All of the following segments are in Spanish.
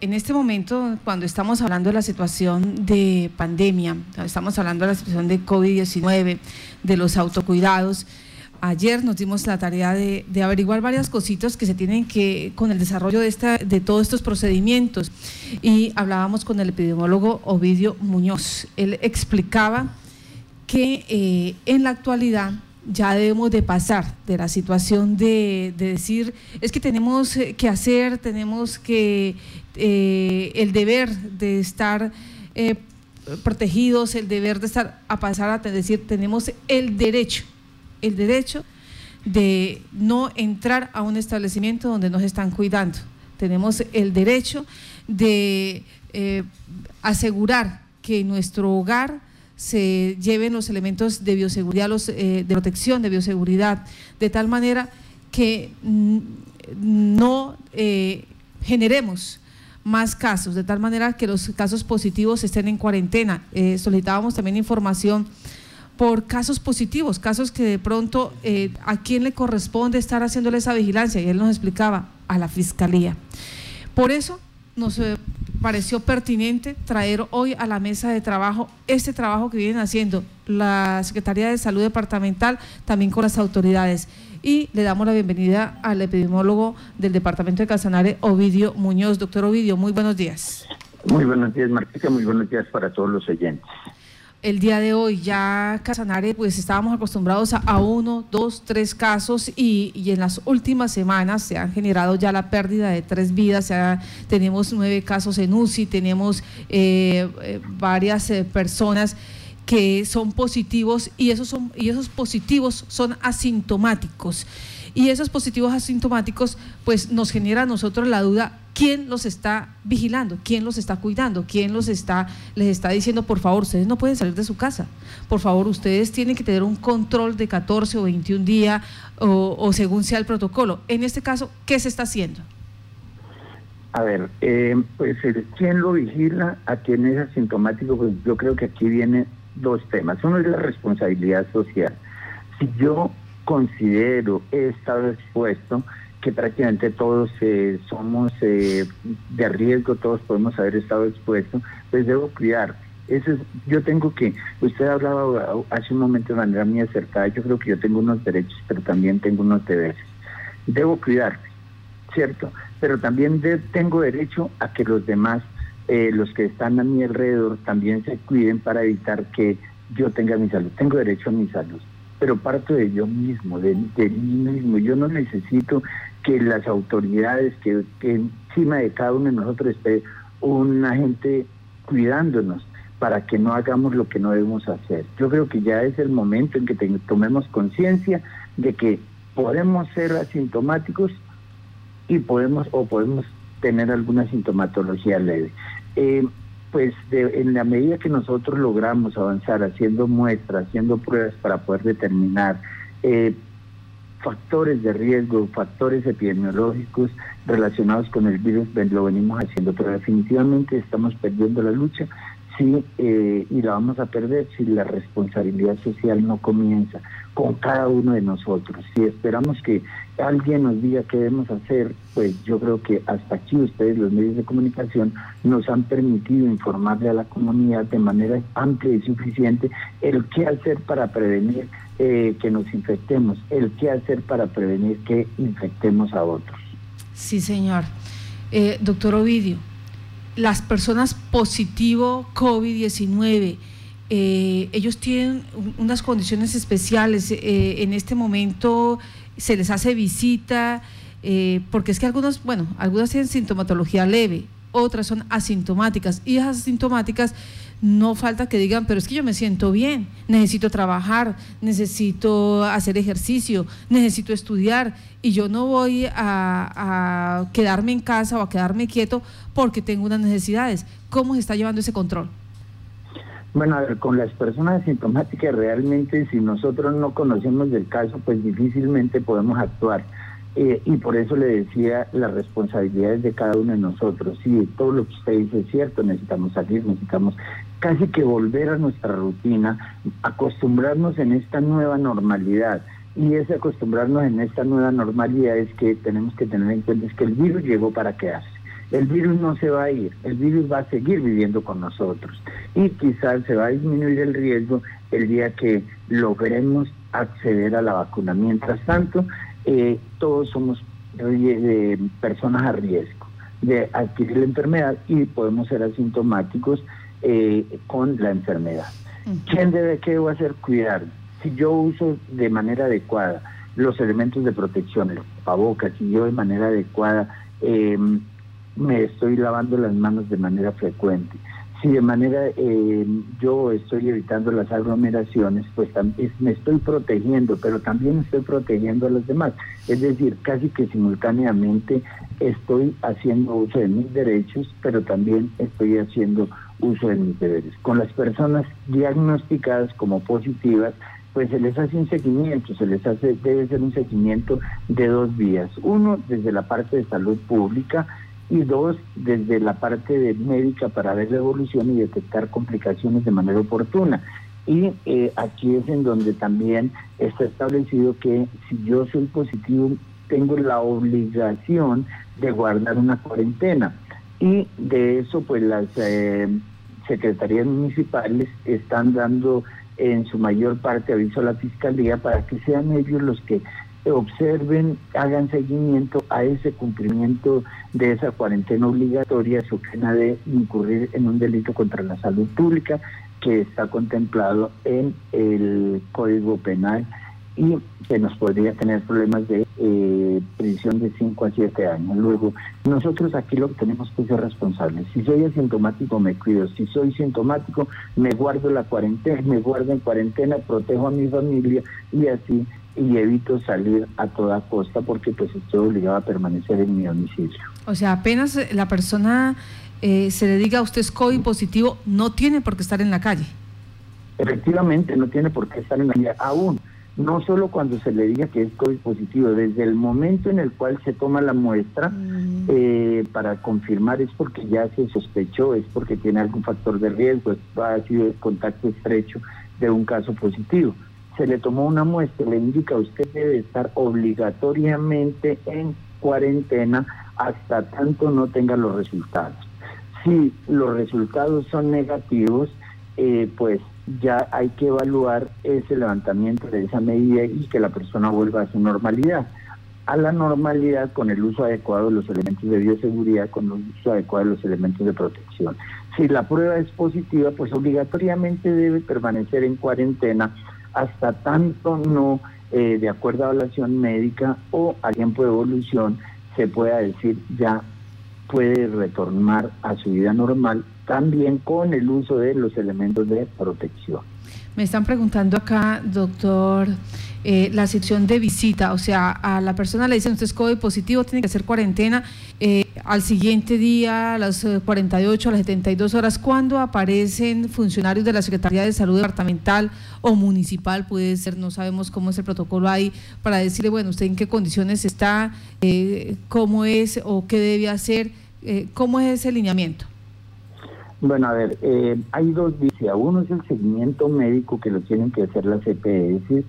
En este momento, cuando estamos hablando de la situación de pandemia, estamos hablando de la situación de COVID-19, de los autocuidados, ayer nos dimos la tarea de, averiguar varias cositas que se tienen que, con el desarrollo de, esta, de todos estos procedimientos. Y hablábamos con el epidemiólogo Ovidio Muñoz. Él explicaba que eh, en la actualidad ya debemos de pasar de la situación de, decir, es que tenemos eh, que hacer, tenemos que, eh, el deber de estar eh, protegidos, el deber de estar, a pasar a decir, tenemos el derecho, el derecho de no entrar a un establecimiento donde nos están cuidando. Tenemos el derecho de asegurar que nuestro hogar se lleven los elementos de bioseguridad, los, eh, de protección, de bioseguridad, de tal manera que no eh, generemos más casos, de tal manera que los casos positivos estén en cuarentena. Eh, solicitábamos también información por casos positivos, casos que de pronto a quién le corresponde estar haciéndole esa vigilancia, y él nos explicaba, a la Fiscalía. Por eso nos pareció pertinente traer hoy a la mesa de trabajo este trabajo que vienen haciendo la Secretaría de Salud Departamental, también con las autoridades. Y le damos la bienvenida al epidemiólogo del Departamento de Casanare, Ovidio Muñoz. Doctor Ovidio, muy buenos días. Muy buenos días, Marquita, muy buenos días para todos los oyentes el día de hoy ya Casanare, pues estábamos acostumbrados a, uno, dos, tres casos y, en las últimas semanas se han generado ya la pérdida de tres vidas, tenemos nueve casos en UCI, tenemos eh, eh, varias eh, personas que son positivos y esos, son, y esos positivos son asintomáticos. Y esos positivos asintomáticos pues nos genera a nosotros la duda quién los está vigilando, quién los está cuidando, quién los está, les está diciendo, por favor, ustedes no pueden salir de su casa, por favor, ustedes tienen que tener un control de 14 o 21 días o, según sea el protocolo. En este caso, ¿qué se está haciendo? A ver, eh, pues quién lo vigila, a quién es asintomático, pues yo creo que aquí vienen dos temas. Uno es la responsabilidad social. Si yo considero he estado expuesto, que prácticamente todos eh, somos eh, de riesgo, todos podemos haber estado expuestos, pues debo cuidar. Eso es, yo tengo que, usted hablaba hace un momento de manera muy acertada, yo creo que yo tengo unos derechos, pero también tengo unos deberes. Debo cuidarme, ¿cierto? Pero también tengo derecho a que los demás, eh, los que están a mi alrededor, también se cuiden para evitar que yo tenga mi salud. Tengo derecho a mi salud pero parto de yo mismo, de, de, mí mismo. Yo no necesito que las autoridades, que, encima de cada uno de nosotros esté un agente cuidándonos para que no hagamos lo que no debemos hacer. Yo creo que ya es el momento en que tomemos conciencia de que podemos ser asintomáticos y podemos o podemos tener alguna sintomatología leve. Eh, pues en la medida que nosotros logramos avanzar haciendo muestras, haciendo pruebas para poder determinar eh, factores de riesgo, factores epidemiológicos relacionados con el virus, lo venimos haciendo, pero definitivamente estamos perdiendo la lucha sí, eh, y la vamos a perder si la responsabilidad social no comienza con cada uno de nosotros. Si esperamos que alguien nos diga qué debemos hacer, pues yo creo que hasta aquí ustedes, los medios de comunicación, nos han permitido informarle a la comunidad de manera amplia y suficiente el qué hacer para prevenir eh, que nos infectemos, el qué hacer para prevenir que infectemos a otros. Sí, señor. Eh, doctor Ovidio, las personas positivo COVID-19, eh, ellos tienen unas condiciones especiales. Eh, en este momento se les hace visita, eh, porque es que algunos, bueno, algunas tienen sintomatología leve, otras son asintomáticas y esas asintomáticas no falta que digan, pero es que yo me siento bien, necesito trabajar, necesito hacer ejercicio, necesito estudiar y yo no voy a, quedarme en casa o a quedarme quieto porque tengo unas necesidades. ¿Cómo se está llevando ese control? Bueno, a ver, con las personas asintomáticas realmente si nosotros no conocemos del caso, pues difícilmente podemos actuar eh, y por eso le decía las responsabilidades de cada uno de nosotros. Sí, todo lo que usted dice es cierto, necesitamos salir, necesitamos casi que volver a nuestra rutina, acostumbrarnos en esta nueva normalidad. Y ese acostumbrarnos en esta nueva normalidad es que tenemos que tener en cuenta es que el virus llegó para quedarse. El virus no se va a ir, el virus va a seguir viviendo con nosotros y quizás se va a disminuir el riesgo el día que logremos acceder a la vacuna. Mientras tanto, eh, todos somos eh, personas a riesgo de adquirir la enfermedad y podemos ser asintomáticos eh, con la enfermedad. ¿Quién debe, qué debo hacer? Cuidar. Si yo uso de manera adecuada los elementos de protección, el tapabocas, si yo de manera adecuada em, me estoy lavando las manos de manera frecuente, si de manera eh, yo estoy evitando las aglomeraciones, pues también me estoy protegiendo, pero también estoy protegiendo a los demás. Es decir, casi que simultáneamente estoy haciendo uso de mis derechos, pero también estoy haciendo uso de mis deberes. Con las personas diagnosticadas como positivas, pues se les hace un seguimiento, se les hace, debe ser un seguimiento de dos vías. Uno, desde la parte de salud pública, y dos, desde la parte de médica para ver la evolución y detectar complicaciones de manera oportuna. Y eh, aquí es en donde también está establecido que si yo soy positivo, tengo la obligación de guardar una cuarentena. Y de eso, pues las eh, secretarías municipales están dando en su mayor parte aviso a la fiscalía para que sean ellos los que observen, hagan seguimiento a ese cumplimiento de esa cuarentena obligatoria, su pena de incurrir en un delito contra la salud pública que está contemplado en el Código Penal y que nos podría tener problemas de eh, prisión de 5 a 7 años. Luego, nosotros aquí lo que tenemos que ser responsables. Si soy asintomático, me cuido. Si soy sintomático, me guardo la cuarentena, me guardo en cuarentena, protejo a mi familia y así y evito salir a toda costa porque pues estoy obligado a permanecer en mi domicilio. O sea, apenas eh, la persona eh, se le diga a usted es COVID positivo, no tiene por qué estar en la calle. Efectivamente, no tiene por qué estar en la calle aún. No solo cuando se le diga que es COVID positivo, desde el momento en el cual se toma la muestra mm. eh, para confirmar es porque ya se sospechó, es porque tiene algún factor de riesgo, ha sido el contacto estrecho de un caso positivo se le tomó una muestra, le indica usted debe estar obligatoriamente en cuarentena hasta tanto no tenga los resultados. Si los resultados son negativos, eh, pues ya hay que evaluar ese levantamiento de esa medida y que la persona vuelva a su normalidad. A la normalidad con el uso adecuado de los elementos de bioseguridad, con el uso adecuado de los elementos de protección. Si la prueba es positiva, pues obligatoriamente debe permanecer en cuarentena hasta tanto no, eh, de acuerdo a evaluación médica o a tiempo de evolución, se pueda decir ya puede retornar a su vida normal, también con el uso de los elementos de protección. Me están preguntando acá, doctor, eh, la sección de visita, o sea, a la persona le dicen usted es COVID positivo, tiene que hacer cuarentena, eh, al siguiente día, a las 48, a las 72 horas, ¿cuándo aparecen funcionarios de la Secretaría de Salud departamental o municipal? Puede ser, no sabemos cómo es el protocolo ahí, para decirle, bueno, usted en qué condiciones está, eh, cómo es o qué debe hacer, cómo es ese lineamiento. Bueno, a ver, hay dos vías. Uno es el seguimiento médico que lo tienen que hacer las EPS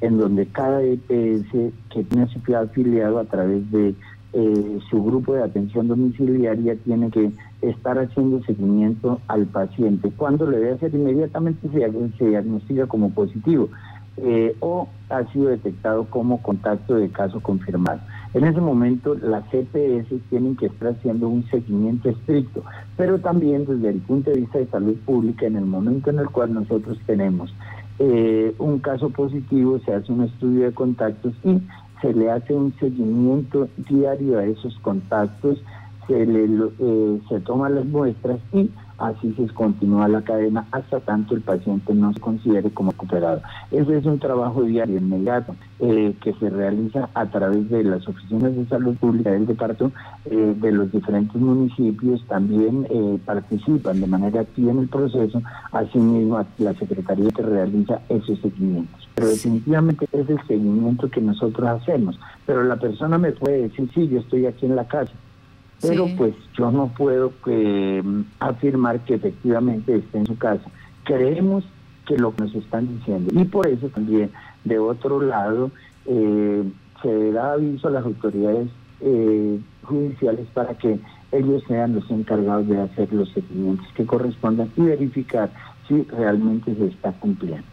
en donde cada EPS que tiene su afiliado a través de eh, su grupo de atención domiciliaria tiene que estar haciendo seguimiento al paciente. Cuando le debe hacer inmediatamente se, diagnostica como positivo eh, o ha sido detectado como contacto de caso confirmado. En ese momento las EPS tienen que estar haciendo un seguimiento estricto, pero también desde el punto de vista de salud pública, en el momento en el cual nosotros tenemos eh, un caso positivo, se hace un estudio de contactos y se le hace un seguimiento diario a esos contactos, se, le, eh, se toman las muestras y así se continúa la cadena hasta tanto el paciente no se considere como recuperado. Ese es un trabajo diario, inmediato, eh, que se realiza a través de las oficinas de salud pública del departamento, eh, de los diferentes municipios, también eh, participan de manera activa en el proceso, asimismo la Secretaría que realiza esos seguimientos. Pero definitivamente es el seguimiento que nosotros hacemos. Pero la persona me puede decir, sí, yo estoy aquí en la casa, pero pues yo no puedo mm, afirmar que efectivamente esté en su casa. Creemos que lo que nos están diciendo. Y por eso también, de otro lado, eh, se da aviso a las autoridades eh, judiciales para que ellos sean los encargados de hacer los seguimientos que correspondan y verificar si realmente se está cumpliendo.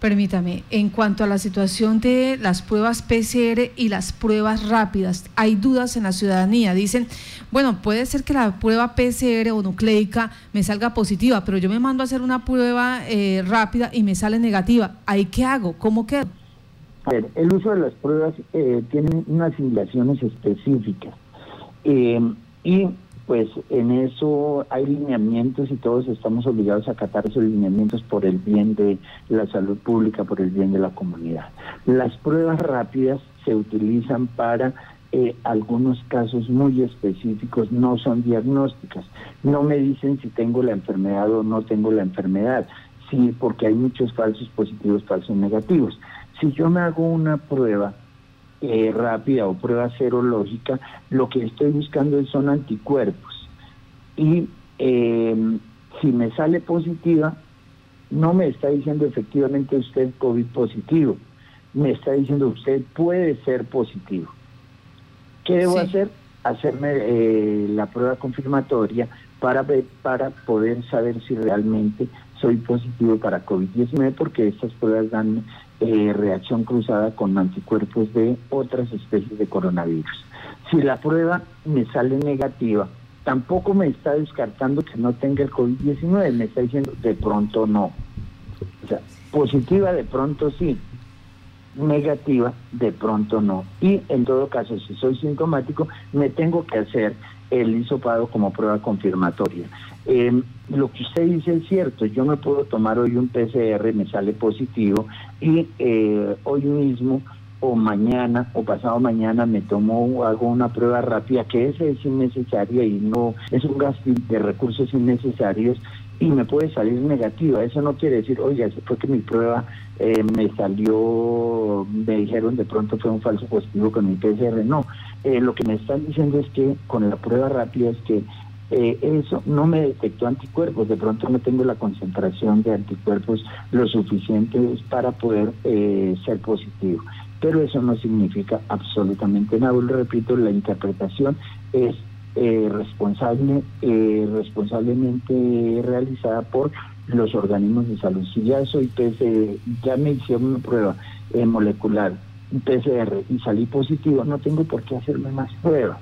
Permítame, en cuanto a la situación de las pruebas PCR y las pruebas rápidas, hay dudas en la ciudadanía. Dicen, bueno, puede ser que la prueba PCR o nucleica me salga positiva, pero yo me mando a hacer una prueba eh, rápida y me sale negativa. ¿Ahí qué hago? ¿Cómo quedo? A ver, el uso de las pruebas eh, tiene unas simulaciones específicas. Eh, y pues en eso hay lineamientos y todos estamos obligados a acatar esos lineamientos por el bien de la salud pública, por el bien de la comunidad. Las pruebas rápidas se utilizan para eh, algunos casos muy específicos, no son diagnósticas. No me dicen si tengo la enfermedad o no tengo la enfermedad, sí, porque hay muchos falsos positivos, falsos negativos. Si yo me hago una prueba eh, rápida o prueba serológica, lo que estoy buscando son anticuerpos. Y em, si me sale positiva, no me está diciendo efectivamente usted COVID positivo, me está diciendo usted puede ser positivo. ¿Qué debo hacer? Hacerme eh, la prueba confirmatoria para, para poder saber si realmente soy positivo para COVID-19 porque estas pruebas dan eh, reacción cruzada con anticuerpos de otras especies de coronavirus. Si la prueba me sale negativa, tampoco me está descartando que no tenga el COVID-19, me está diciendo de pronto no. O sea, positiva de pronto sí, negativa de pronto no. Y en todo caso, si soy sintomático, me tengo que hacer el hisopado como prueba confirmatoria. Eh, lo que usted dice es cierto, yo me puedo tomar hoy un PCR, me sale positivo y eh, hoy mismo o mañana o pasado mañana me tomo hago una prueba rápida que esa es innecesaria y no es un gasto de recursos innecesarios y me puede salir negativa. Eso no quiere decir, oye, fue que mi prueba eh, me salió, me dijeron de pronto fue un falso positivo con mi PCR. No, eh, lo que me están diciendo es que con la prueba rápida es que eh, eso no me detectó anticuerpos, de pronto no tengo la concentración de anticuerpos lo suficiente para poder eh, ser positivo. Pero eso no significa absolutamente nada. Lo repito, la interpretación es eh, responsable, responsablemente realizada por los organismos de salud. Si ya soy PCR, ya me hicieron una prueba molecular, PCR y salí positivo, no tengo por qué hacerme más pruebas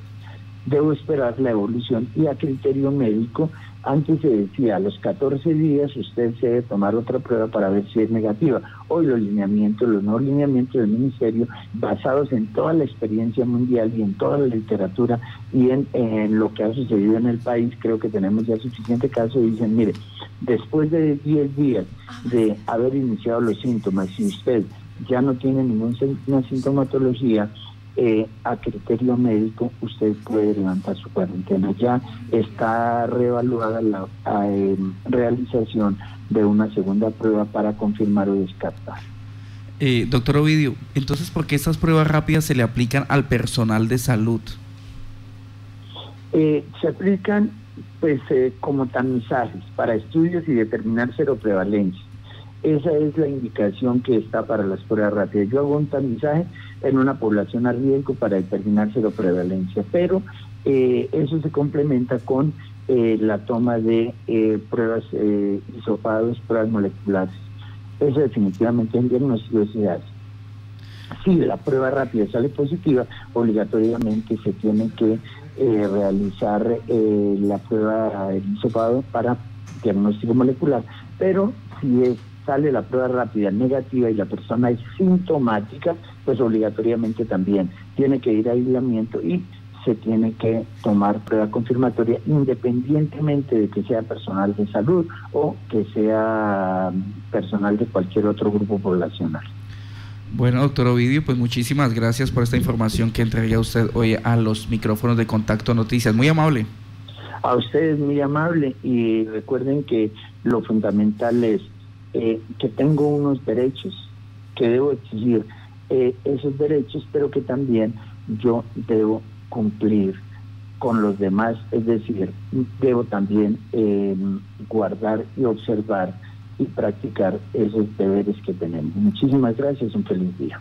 debo esperar la evolución y a criterio médico, antes se decía a los 14 días usted se debe tomar otra prueba para ver si es negativa. Hoy los lineamientos, los no lineamientos del ministerio, basados en toda la experiencia mundial y en toda la literatura y en, lo que ha sucedido en el país, creo que tenemos ya suficiente caso, dicen, mire, después de 10 días de haber iniciado los síntomas, si usted ya no tiene ninguna sintomatología, eh, a criterio médico usted puede levantar su cuarentena. Ya está reevaluada la eh, realización de una segunda prueba para confirmar o descartar. Eh, doctor Ovidio, entonces, ¿por qué estas pruebas rápidas se le aplican al personal de salud? se aplican pues como tamizajes para estudios y determinar prevalencia. Esa es la indicación que está para las pruebas rápidas. Yo hago un tamizaje en una población a riesgo para determinar prevalencia, pero eh, eso se complementa con eh, la toma de eh, pruebas eh, isopados, pruebas moleculares. Eso definitivamente en diagnóstico se hace. Si la prueba rápida sale positiva, obligatoriamente se tiene que realizar la prueba de isopado para diagnóstico molecular, pero si es sale la prueba rápida negativa y la persona es sintomática, pues obligatoriamente también tiene que ir a aislamiento y se tiene que tomar prueba confirmatoria independientemente de que sea personal de salud o que sea personal de cualquier otro grupo poblacional. Bueno, doctor Ovidio, pues muchísimas gracias por esta información que entrega usted hoy a los micrófonos de Contacto Noticias. Muy amable. A ustedes muy amable y recuerden que lo fundamental es eh, que tengo unos derechos que debo exigir eh, esos derechos, pero que también yo debo cumplir con los demás, es decir, debo también em, guardar y observar y practicar esos deberes que tenemos. Muchísimas gracias, un feliz día.